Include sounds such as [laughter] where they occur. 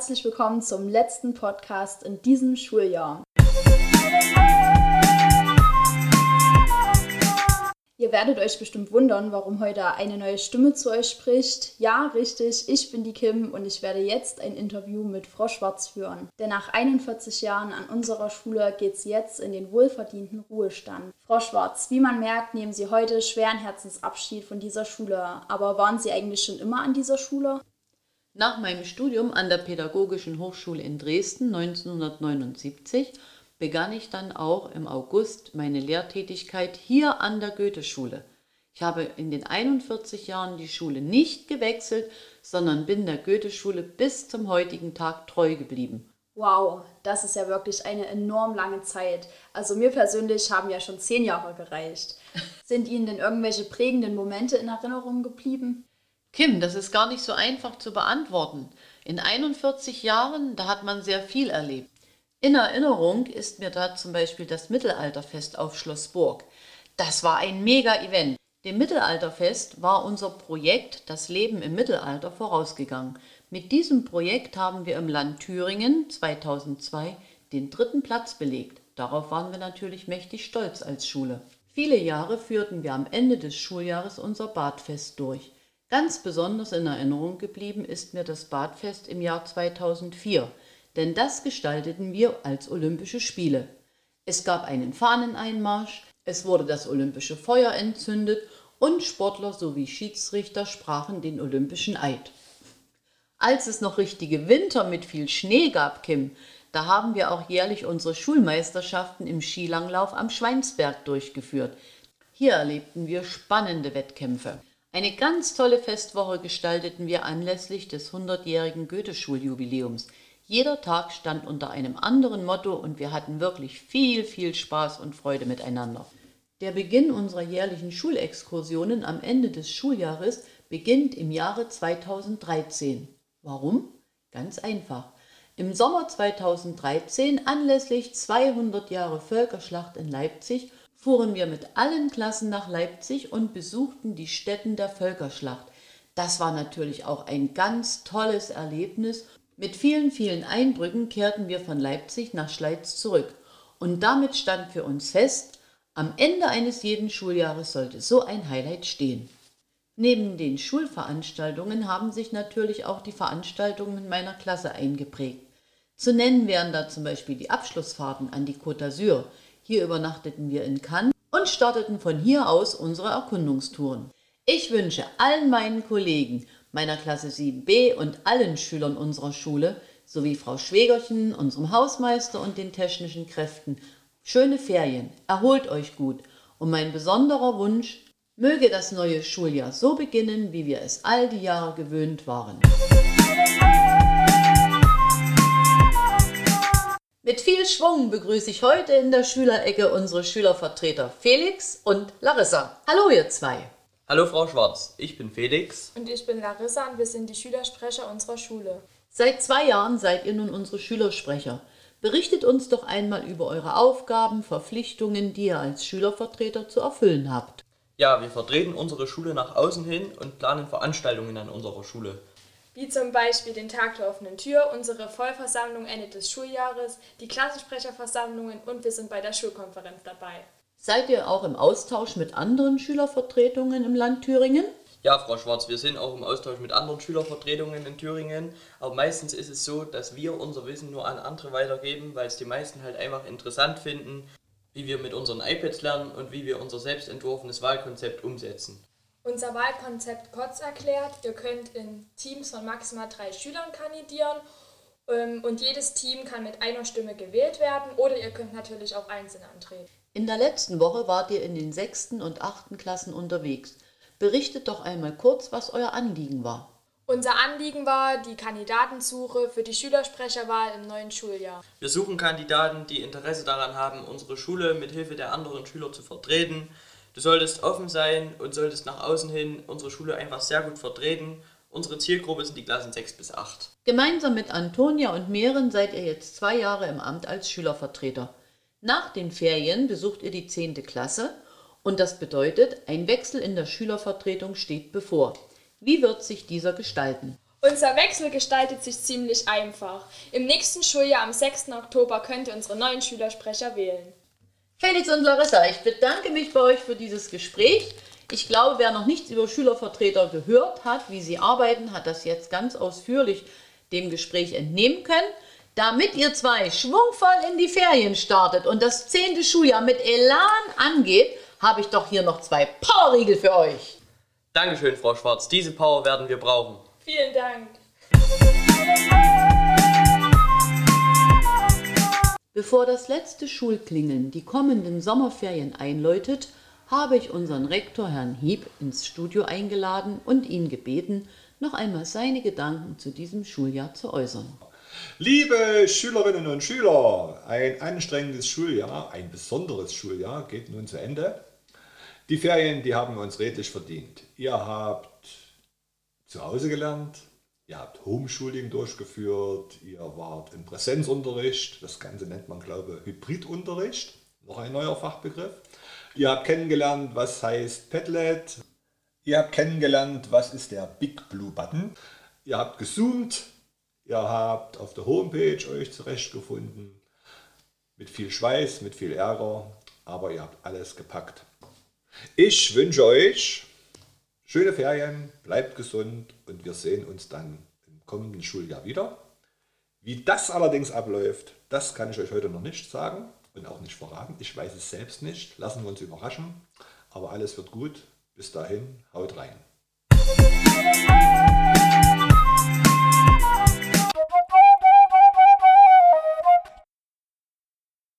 herzlich willkommen zum letzten Podcast in diesem Schuljahr. Ihr werdet euch bestimmt wundern, warum heute eine neue Stimme zu euch spricht. Ja, richtig, ich bin die Kim und ich werde jetzt ein Interview mit Frau Schwarz führen. Denn nach 41 Jahren an unserer Schule geht es jetzt in den wohlverdienten Ruhestand. Frau Schwarz, wie man merkt, nehmen Sie heute schweren Herzensabschied von dieser Schule. Aber waren Sie eigentlich schon immer an dieser Schule? Nach meinem Studium an der Pädagogischen Hochschule in Dresden 1979 begann ich dann auch im August meine Lehrtätigkeit hier an der Goetheschule. Ich habe in den 41 Jahren die Schule nicht gewechselt, sondern bin der Goetheschule bis zum heutigen Tag treu geblieben. Wow, das ist ja wirklich eine enorm lange Zeit. Also mir persönlich haben ja schon zehn Jahre gereicht. [laughs] Sind Ihnen denn irgendwelche prägenden Momente in Erinnerung geblieben? Kim, das ist gar nicht so einfach zu beantworten. In 41 Jahren, da hat man sehr viel erlebt. In Erinnerung ist mir da zum Beispiel das Mittelalterfest auf Schloss Burg. Das war ein Mega-Event. Dem Mittelalterfest war unser Projekt Das Leben im Mittelalter vorausgegangen. Mit diesem Projekt haben wir im Land Thüringen 2002 den dritten Platz belegt. Darauf waren wir natürlich mächtig stolz als Schule. Viele Jahre führten wir am Ende des Schuljahres unser Badfest durch. Ganz besonders in Erinnerung geblieben ist mir das Badfest im Jahr 2004 denn das gestalteten wir als Olympische Spiele. Es gab einen Fahneneinmarsch, es wurde das olympische Feuer entzündet und Sportler sowie Schiedsrichter sprachen den olympischen Eid. Als es noch richtige Winter mit viel Schnee gab, Kim, da haben wir auch jährlich unsere Schulmeisterschaften im Skilanglauf am Schweinsberg durchgeführt. Hier erlebten wir spannende Wettkämpfe. Eine ganz tolle Festwoche gestalteten wir anlässlich des 100-jährigen Goethe-Schuljubiläums. Jeder Tag stand unter einem anderen Motto und wir hatten wirklich viel, viel Spaß und Freude miteinander. Der Beginn unserer jährlichen Schulexkursionen am Ende des Schuljahres beginnt im Jahre 2013. Warum? Ganz einfach. Im Sommer 2013, anlässlich 200 Jahre Völkerschlacht in Leipzig, fuhren wir mit allen Klassen nach Leipzig und besuchten die Stätten der Völkerschlacht. Das war natürlich auch ein ganz tolles Erlebnis mit vielen, vielen Einbrücken kehrten wir von Leipzig nach Schleiz zurück. Und damit stand für uns fest, am Ende eines jeden Schuljahres sollte so ein Highlight stehen. Neben den Schulveranstaltungen haben sich natürlich auch die Veranstaltungen meiner Klasse eingeprägt. Zu nennen wären da zum Beispiel die Abschlussfahrten an die Côte d'Azur. Hier übernachteten wir in Cannes und starteten von hier aus unsere Erkundungstouren. Ich wünsche allen meinen Kollegen meiner Klasse 7b und allen Schülern unserer Schule sowie Frau Schwegerchen, unserem Hausmeister und den technischen Kräften schöne Ferien, erholt euch gut und mein besonderer Wunsch, möge das neue Schuljahr so beginnen, wie wir es all die Jahre gewöhnt waren. Mit viel Schwung begrüße ich heute in der Schülerecke unsere Schülervertreter Felix und Larissa. Hallo ihr zwei. Hallo Frau Schwarz, ich bin Felix. Und ich bin Larissa und wir sind die Schülersprecher unserer Schule. Seit zwei Jahren seid ihr nun unsere Schülersprecher. Berichtet uns doch einmal über eure Aufgaben, Verpflichtungen, die ihr als Schülervertreter zu erfüllen habt. Ja, wir vertreten unsere Schule nach außen hin und planen Veranstaltungen an unserer Schule. Wie zum Beispiel den Tag der offenen Tür, unsere Vollversammlung Ende des Schuljahres, die Klassensprecherversammlungen und wir sind bei der Schulkonferenz dabei. Seid ihr auch im Austausch mit anderen Schülervertretungen im Land Thüringen? Ja, Frau Schwarz, wir sind auch im Austausch mit anderen Schülervertretungen in Thüringen. Aber meistens ist es so, dass wir unser Wissen nur an andere weitergeben, weil es die meisten halt einfach interessant finden, wie wir mit unseren iPads lernen und wie wir unser selbst entworfenes Wahlkonzept umsetzen. Unser Wahlkonzept kurz erklärt, ihr könnt in Teams von maximal drei Schülern kandidieren ähm, und jedes Team kann mit einer Stimme gewählt werden oder ihr könnt natürlich auch einzeln antreten. In der letzten Woche wart ihr in den sechsten und achten Klassen unterwegs. Berichtet doch einmal kurz, was euer Anliegen war. Unser Anliegen war die Kandidatensuche für die Schülersprecherwahl im neuen Schuljahr. Wir suchen Kandidaten, die Interesse daran haben, unsere Schule mit Hilfe der anderen Schüler zu vertreten. Du solltest offen sein und solltest nach außen hin unsere Schule einfach sehr gut vertreten. Unsere Zielgruppe sind die Klassen 6 bis 8. Gemeinsam mit Antonia und Mehren seid ihr jetzt zwei Jahre im Amt als Schülervertreter. Nach den Ferien besucht ihr die 10. Klasse und das bedeutet, ein Wechsel in der Schülervertretung steht bevor. Wie wird sich dieser gestalten? Unser Wechsel gestaltet sich ziemlich einfach. Im nächsten Schuljahr am 6. Oktober könnt ihr unsere neuen Schülersprecher wählen. Felix und Larissa, ich bedanke mich bei euch für dieses Gespräch. Ich glaube, wer noch nichts über Schülervertreter gehört hat, wie sie arbeiten, hat das jetzt ganz ausführlich dem Gespräch entnehmen können. Damit ihr zwei schwungvoll in die Ferien startet und das zehnte Schuljahr mit Elan angeht, habe ich doch hier noch zwei Powerriegel für euch. Dankeschön, Frau Schwarz. Diese Power werden wir brauchen. Vielen Dank. Bevor das letzte Schulklingeln die kommenden Sommerferien einläutet, habe ich unseren Rektor Herrn Hieb ins Studio eingeladen und ihn gebeten, noch einmal seine Gedanken zu diesem Schuljahr zu äußern. Liebe Schülerinnen und Schüler, ein anstrengendes Schuljahr, ein besonderes Schuljahr geht nun zu Ende. Die Ferien, die haben wir uns redlich verdient. Ihr habt zu Hause gelernt, ihr habt Homeschooling durchgeführt, ihr wart im Präsenzunterricht, das Ganze nennt man, glaube ich, Hybridunterricht, noch ein neuer Fachbegriff. Ihr habt kennengelernt, was heißt Padlet. Ihr habt kennengelernt, was ist der Big Blue Button. Ihr habt gezoomt. Ihr habt auf der Homepage euch zurechtgefunden. Mit viel Schweiß, mit viel Ärger. Aber ihr habt alles gepackt. Ich wünsche euch schöne Ferien, bleibt gesund und wir sehen uns dann im kommenden Schuljahr wieder. Wie das allerdings abläuft, das kann ich euch heute noch nicht sagen und auch nicht verraten. Ich weiß es selbst nicht. Lassen wir uns überraschen. Aber alles wird gut. Bis dahin, haut rein.